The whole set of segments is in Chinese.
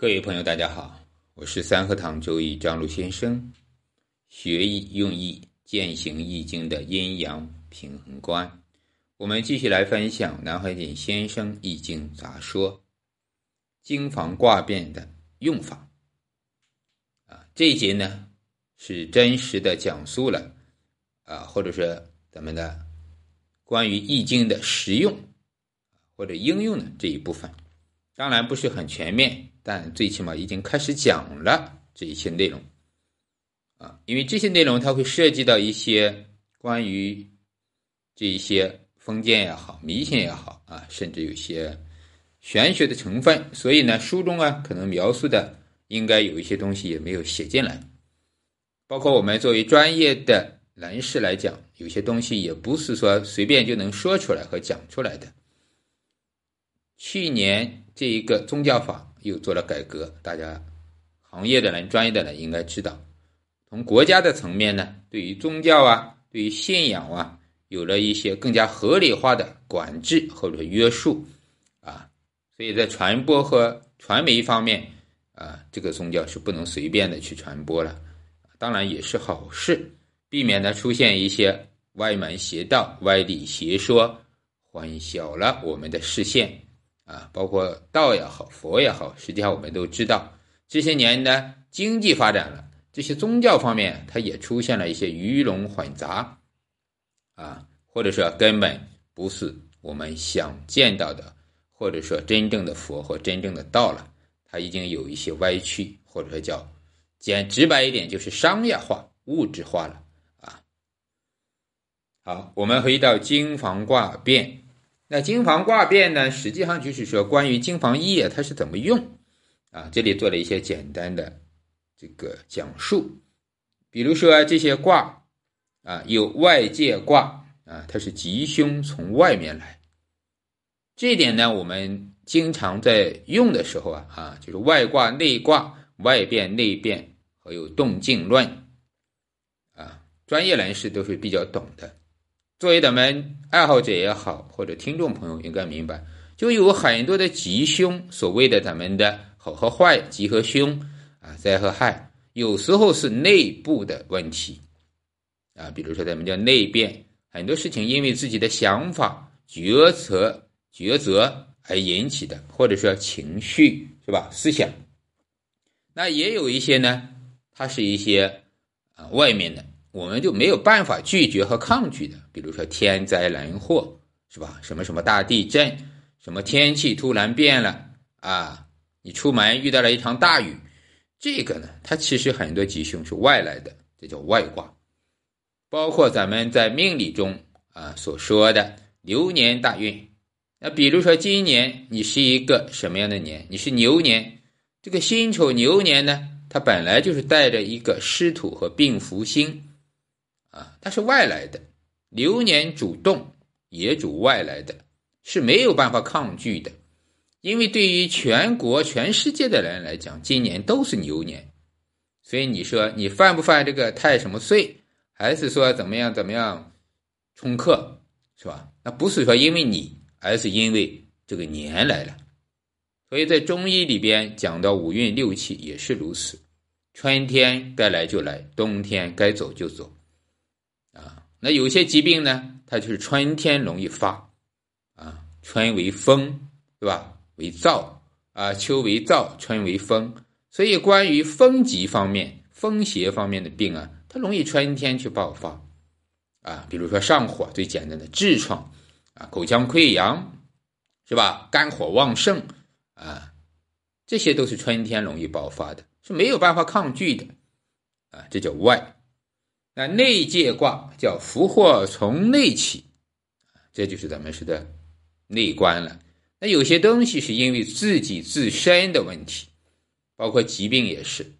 各位朋友，大家好，我是三合堂周易张璐先生。学易用易，践行易经的阴阳平衡观。我们继续来分享南怀瑾先生《易经杂说》经房卦变的用法。啊，这一节呢是真实的讲述了啊，或者说咱们的关于易经的实用或者应用的这一部分。当然不是很全面，但最起码已经开始讲了这一些内容。啊，因为这些内容它会涉及到一些关于这一些。封建也好，迷信也好啊，甚至有些玄学的成分，所以呢，书中啊可能描述的应该有一些东西也没有写进来，包括我们作为专业的人士来讲，有些东西也不是说随便就能说出来和讲出来的。去年这一个宗教法又做了改革，大家行业的人、专业的人应该知道，从国家的层面呢，对于宗教啊，对于信仰啊。有了一些更加合理化的管制或者约束，啊，所以在传播和传媒方面，啊，这个宗教是不能随便的去传播了。当然也是好事，避免呢出现一些歪门邪道、歪理邪说，混淆了我们的视线。啊，包括道也好，佛也好，实际上我们都知道，这些年呢经济发展了，这些宗教方面它也出现了一些鱼龙混杂。啊，或者说根本不是我们想见到的，或者说真正的佛或真正的道了，它已经有一些歪曲，或者说叫简直白一点，就是商业化、物质化了啊。好，我们回到经房卦变，那经房卦变呢，实际上就是说关于经房易它是怎么用啊？这里做了一些简单的这个讲述，比如说这些卦。啊，有外界卦啊，它是吉凶从外面来。这一点呢，我们经常在用的时候啊，啊，就是外卦内卦，外变内变，还有动静论啊，专业人士都是比较懂的。作为咱们爱好者也好，或者听众朋友应该明白，就有很多的吉凶，所谓的咱们的好和坏，吉和凶啊，灾和害，有时候是内部的问题。啊，比如说咱们叫内变，很多事情因为自己的想法、决策、抉择而引起的，或者说情绪是吧？思想。那也有一些呢，它是一些啊外面的，我们就没有办法拒绝和抗拒的，比如说天灾人祸是吧？什么什么大地震，什么天气突然变了啊？你出门遇到了一场大雨，这个呢，它其实很多吉凶是外来的，这叫外卦。包括咱们在命理中啊所说的流年大运，那比如说今年你是一个什么样的年？你是牛年，这个辛丑牛年呢，它本来就是带着一个湿土和病符星，啊，它是外来的。流年主动也主外来的，是没有办法抗拒的，因为对于全国全世界的人来讲，今年都是牛年，所以你说你犯不犯这个太什么岁？还是说怎么样怎么样冲克是吧？那不是说因为你，而是因为这个年来了。所以在中医里边讲到五运六气也是如此，春天该来就来，冬天该走就走。那有些疾病呢，它就是春天容易发啊，春为风对吧？为燥啊，秋为燥，春为风。所以关于风疾方面、风邪方面的病啊。它容易春天去爆发，啊，比如说上火，最简单的痔疮，啊，口腔溃疡，是吧？肝火旺盛，啊，这些都是春天容易爆发的，是没有办法抗拒的，啊，这叫外。那内界卦叫福祸从内起，这就是咱们说的内观了。那有些东西是因为自己自身的问题，包括疾病也是。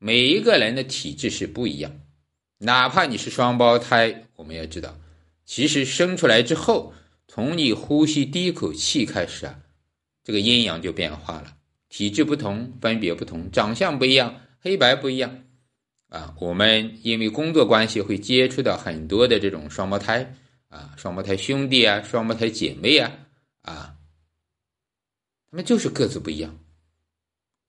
每一个人的体质是不一样，哪怕你是双胞胎，我们要知道，其实生出来之后，从你呼吸第一口气开始啊，这个阴阳就变化了，体质不同，分别不同，长相不一样，黑白不一样啊。我们因为工作关系会接触到很多的这种双胞胎啊，双胞胎兄弟啊，双胞胎姐妹啊，啊，他们就是个子不一样。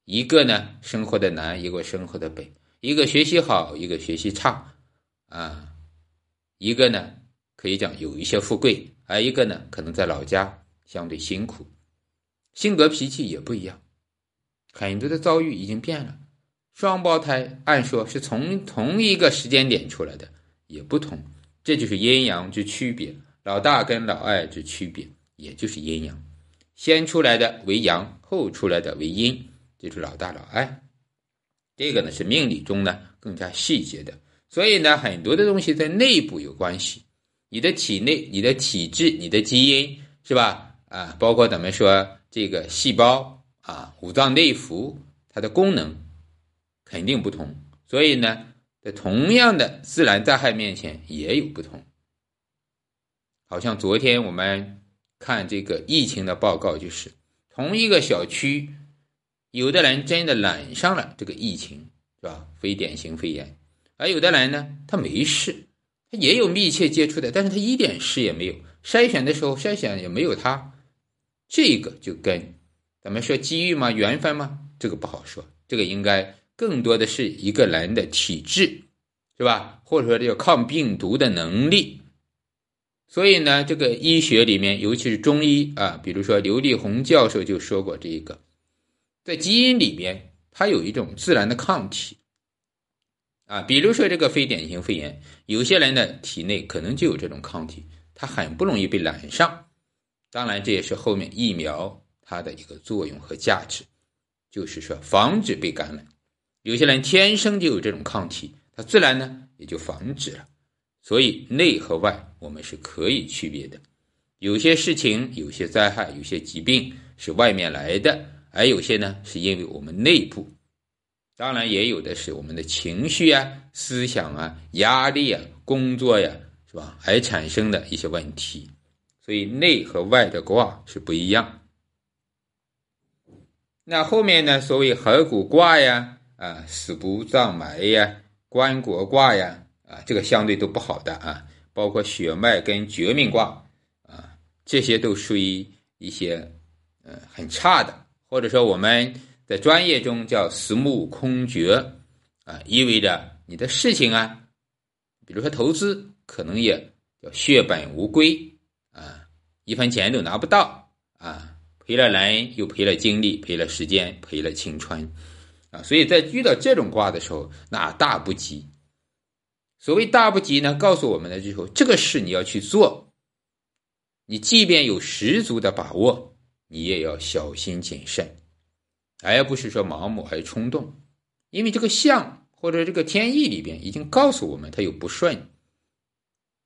一个呢生活的南，一个生活的北，一个学习好，一个学习差，啊，一个呢可以讲有一些富贵，而一个呢可能在老家相对辛苦，性格脾气也不一样，很多的遭遇已经变了。双胞胎按说是从同一个时间点出来的，也不同，这就是阴阳之区别。老大跟老二之区别，也就是阴阳，先出来的为阳，后出来的为阴，就是老大老二。这个呢是命理中呢更加细节的，所以呢很多的东西在内部有关系，你的体内、你的体质、你的基因是吧？啊，包括咱们说这个细胞啊、五脏内腑，它的功能肯定不同，所以呢，在同样的自然灾害面前也有不同。好像昨天我们看这个疫情的报告，就是同一个小区，有的人真的染上了这个疫情，是吧？非典型肺炎，而有的人呢，他没事，他也有密切接触的，但是他一点事也没有。筛选的时候筛选也没有他，这个就跟咱们说机遇吗？缘分吗？这个不好说，这个应该更多的是一个人的体质，是吧？或者说这个抗病毒的能力。所以呢，这个医学里面，尤其是中医啊，比如说刘立宏教授就说过，这个在基因里面，它有一种自然的抗体啊。比如说这个非典型肺炎，有些人的体内可能就有这种抗体，他很不容易被染上。当然，这也是后面疫苗它的一个作用和价值，就是说防止被感染。有些人天生就有这种抗体，他自然呢也就防止了。所以内和外我们是可以区别的，有些事情、有些灾害、有些疾病是外面来的，而有些呢是因为我们内部。当然也有的是我们的情绪啊、思想啊、压力啊、工作呀，是吧？而产生的一些问题。所以内和外的卦是不一样。那后面呢？所谓合谷卦呀，啊，死不葬埋呀，棺椁卦呀。啊，这个相对都不好的啊，包括血脉跟绝命卦啊，这些都属于一些呃很差的，或者说我们在专业中叫死木空绝啊，意味着你的事情啊，比如说投资可能也叫血本无归啊，一分钱都拿不到啊，赔了人又赔了精力，赔了时间，赔了青春啊，所以在遇到这种卦的时候，那大不吉。所谓大不吉呢，告诉我们的就是，这个事你要去做，你即便有十足的把握，你也要小心谨慎，而不是说盲目而冲动，因为这个相或者这个天意里边已经告诉我们它有不顺。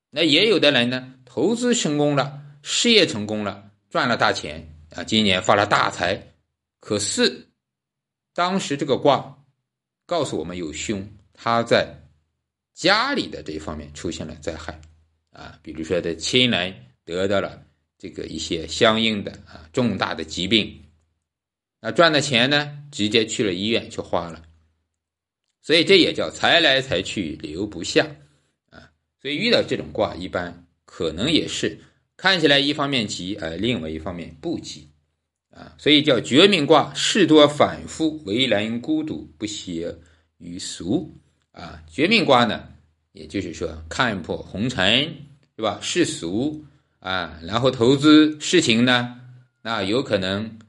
那也有的人呢，投资成功了，事业成功了，赚了大钱啊，今年发了大财，可是当时这个卦告诉我们有凶，他在。家里的这一方面出现了灾害，啊，比如说的亲人得到了这个一些相应的啊重大的疾病，那赚的钱呢，直接去了医院去花了，所以这也叫财来财去留不下，啊，所以遇到这种卦，一般可能也是看起来一方面吉，而另外一方面不吉，啊，所以叫绝命卦，事多反复，为人孤独，不谐于俗。啊，绝命卦呢，也就是说看破红尘，是吧？世俗啊，然后投资事情呢，那有可能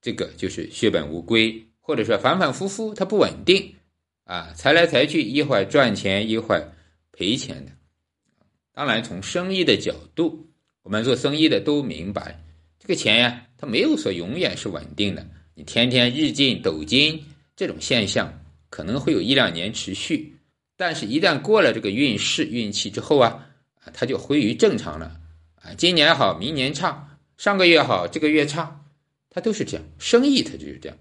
这个就是血本无归，或者说反反复复，它不稳定啊，财来财去，一会儿赚钱，一会儿赔钱的。当然，从生意的角度，我们做生意的都明白，这个钱呀，它没有说永远是稳定的，你天天日进斗金这种现象，可能会有一两年持续。但是，一旦过了这个运势、运气之后啊，啊，它就归于正常了啊。今年好，明年差；上个月好，这个月差，它都是这样。生意它就是这样。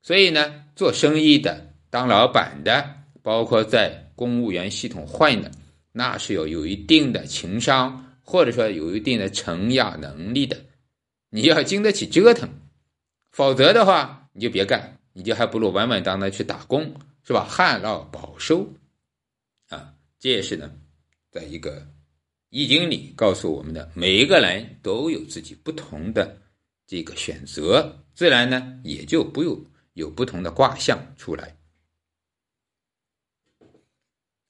所以呢，做生意的、当老板的，包括在公务员系统混的，那是要有一定的情商，或者说有一定的承压能力的。你要经得起折腾，否则的话，你就别干，你就还不如稳稳当当去打工。是吧？旱涝保收，啊，这也是呢，在一个易经里告诉我们的，每一个人都有自己不同的这个选择，自然呢也就不用有不同的卦象出来。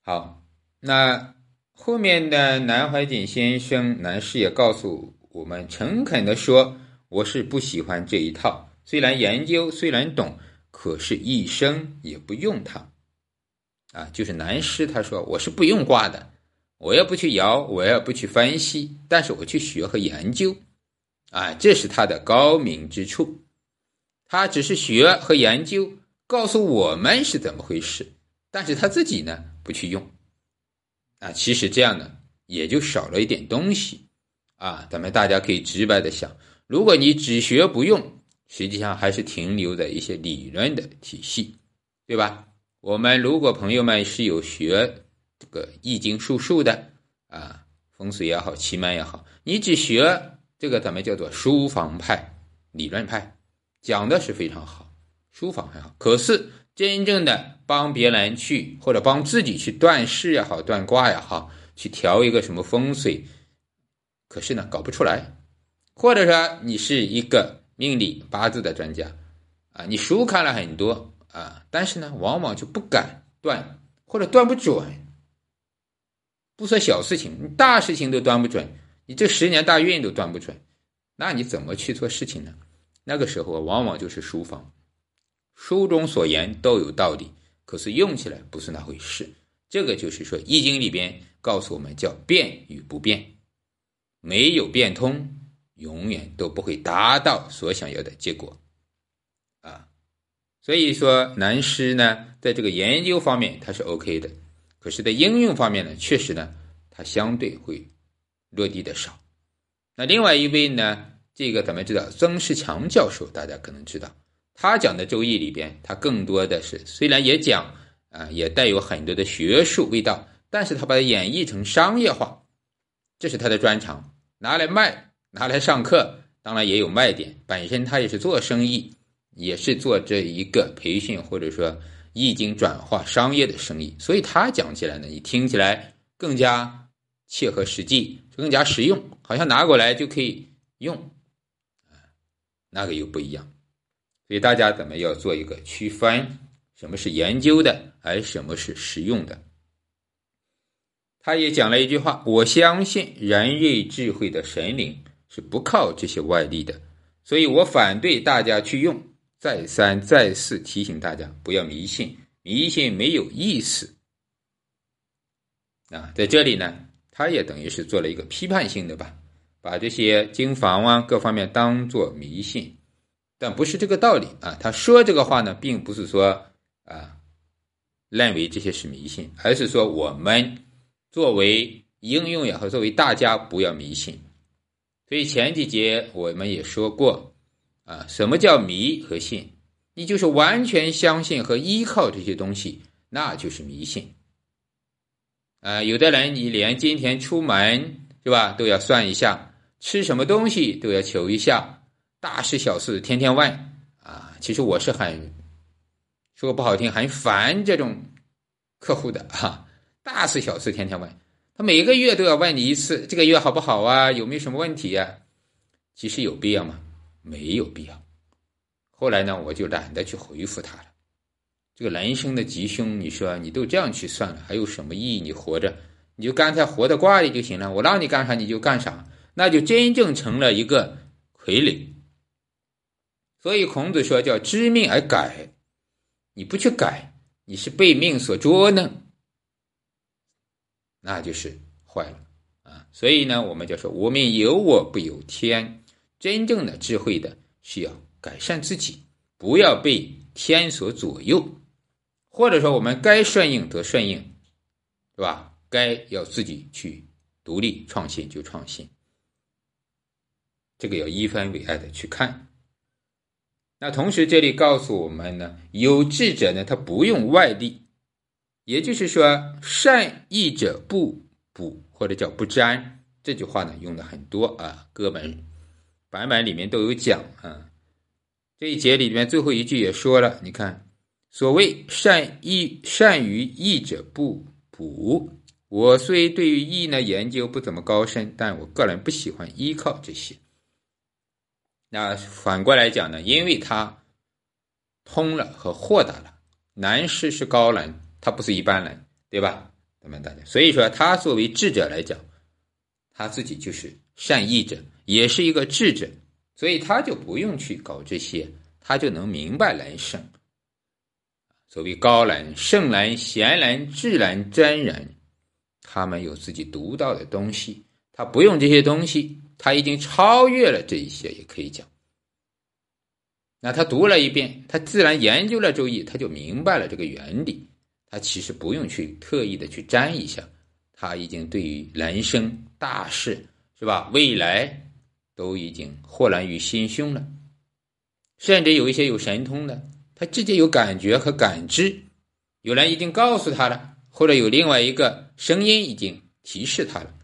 好，那后面的南怀瑾先生南师也告诉我们，诚恳的说，我是不喜欢这一套，虽然研究，虽然懂，可是一生也不用它。啊，就是南师他说，我是不用卦的，我也不去摇，我也不去分析，但是我去学和研究，啊，这是他的高明之处。他只是学和研究，告诉我们是怎么回事，但是他自己呢？不去用，啊，其实这样呢，也就少了一点东西，啊，咱们大家可以直白的想，如果你只学不用，实际上还是停留在一些理论的体系，对吧？我们如果朋友们是有学这个易经术数的，啊，风水也好，奇门也好，你只学这个咱们叫做书房派理论派，讲的是非常好，书房很好，可是。真正的帮别人去，或者帮自己去断事也好，断卦也好，去调一个什么风水，可是呢，搞不出来。或者说你是一个命理八字的专家，啊，你书看了很多啊，但是呢，往往就不敢断，或者断不准。不说小事情，你大事情都断不准，你这十年大运都断不准，那你怎么去做事情呢？那个时候往往就是书房。书中所言都有道理，可是用起来不是那回事。这个就是说，《易经》里边告诉我们叫变与不变，没有变通，永远都不会达到所想要的结果。啊，所以说南师呢，在这个研究方面他是 OK 的，可是，在应用方面呢，确实呢，他相对会落地的少。那另外一位呢，这个咱们知道曾仕强教授，大家可能知道。他讲的《周易》里边，他更多的是虽然也讲啊，也带有很多的学术味道，但是他把它演绎成商业化，这是他的专长，拿来卖，拿来上课，当然也有卖点。本身他也是做生意，也是做这一个培训或者说易经转化商业的生意，所以他讲起来呢，你听起来更加切合实际，更加实用，好像拿过来就可以用，啊，那个又不一样。所以大家怎么要做一个区分？什么是研究的，而什么是实用的？他也讲了一句话：“我相信人类智慧的神灵是不靠这些外力的，所以我反对大家去用。再三再四提醒大家不要迷信，迷信没有意思。”啊，在这里呢，他也等于是做了一个批判性的吧，把这些经房啊各方面当做迷信。但不是这个道理啊！他说这个话呢，并不是说啊，认为这些是迷信，而是说我们作为应用也好，作为大家不要迷信。所以前几节我们也说过啊，什么叫迷和信？你就是完全相信和依靠这些东西，那就是迷信。啊，有的人你连今天出门是吧，都要算一下，吃什么东西都要求一下。大事小事天天问啊，其实我是很说不好听，很烦这种客户的哈。大事小事天天问，他每个月都要问你一次，这个月好不好啊？有没有什么问题呀？其实有必要吗？没有必要。后来呢，我就懒得去回复他了。这个人生的吉凶，你说你都这样去算了，还有什么意义？你活着，你就干脆活在卦里就行了。我让你干啥你就干啥，那就真正成了一个傀儡。所以孔子说叫知命而改，你不去改，你是被命所捉弄，那就是坏了啊！所以呢，我们就说无命由我不由天，真正的智慧的是要改善自己，不要被天所左右，或者说我们该顺应则顺应，是吧？该要自己去独立创新就创新，这个要一分为二的去看。那同时，这里告诉我们呢，有志者呢，他不用外力，也就是说，善意者不补或者叫不沾，这句话呢用的很多啊，各本版本里面都有讲啊。这一节里面最后一句也说了，你看，所谓善意善于义者不补。我虽对于义呢研究不怎么高深，但我个人不喜欢依靠这些。那反过来讲呢？因为他通了和豁达了。南师是高人，他不是一般人，对吧？咱们大家，所以说他作为智者来讲，他自己就是善意者，也是一个智者，所以他就不用去搞这些，他就能明白人生。所谓高人、圣人、贤人、智人、真人，他们有自己独到的东西，他不用这些东西，他已经超越了这一些，也可以讲。那他读了一遍，他自然研究了《周易》，他就明白了这个原理。他其实不用去特意的去沾一下，他已经对于人生大事是吧？未来都已经豁然于心胸了。甚至有一些有神通的，他直接有感觉和感知，有人已经告诉他了，或者有另外一个声音已经提示他了。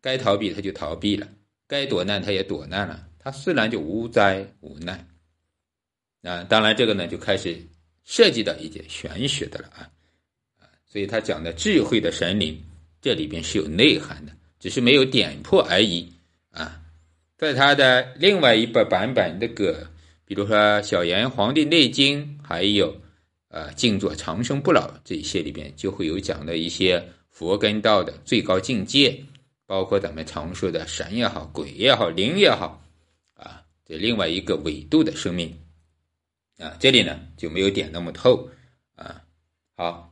该逃避他就逃避了，该躲难他也躲难了，他自然就无灾无难。啊，当然这个呢就开始涉及到一些玄学的了，啊，所以他讲的智慧的神灵，这里边是有内涵的，只是没有点破而已啊。在他的另外一本版本，那个比如说《小炎黄帝内经》，还有呃静坐长生不老这些里边，就会有讲的一些佛跟道的最高境界，包括咱们常说的神也好、鬼也好、灵也好啊，这另外一个维度的生命。啊，这里呢就没有点那么透啊。好，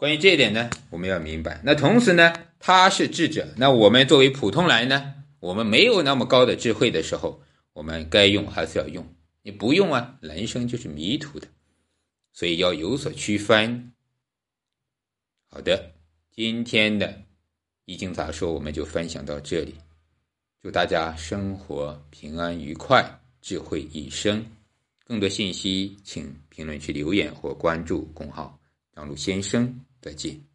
关于这一点呢，我们要明白。那同时呢，他是智者，那我们作为普通人呢，我们没有那么高的智慧的时候，我们该用还是要用。你不用啊，人生就是迷途的，所以要有所区分。好的，今天的易经杂说我们就分享到这里，祝大家生活平安愉快，智慧一生。更多信息，请评论区留言或关注公号“张璐先生”。再见。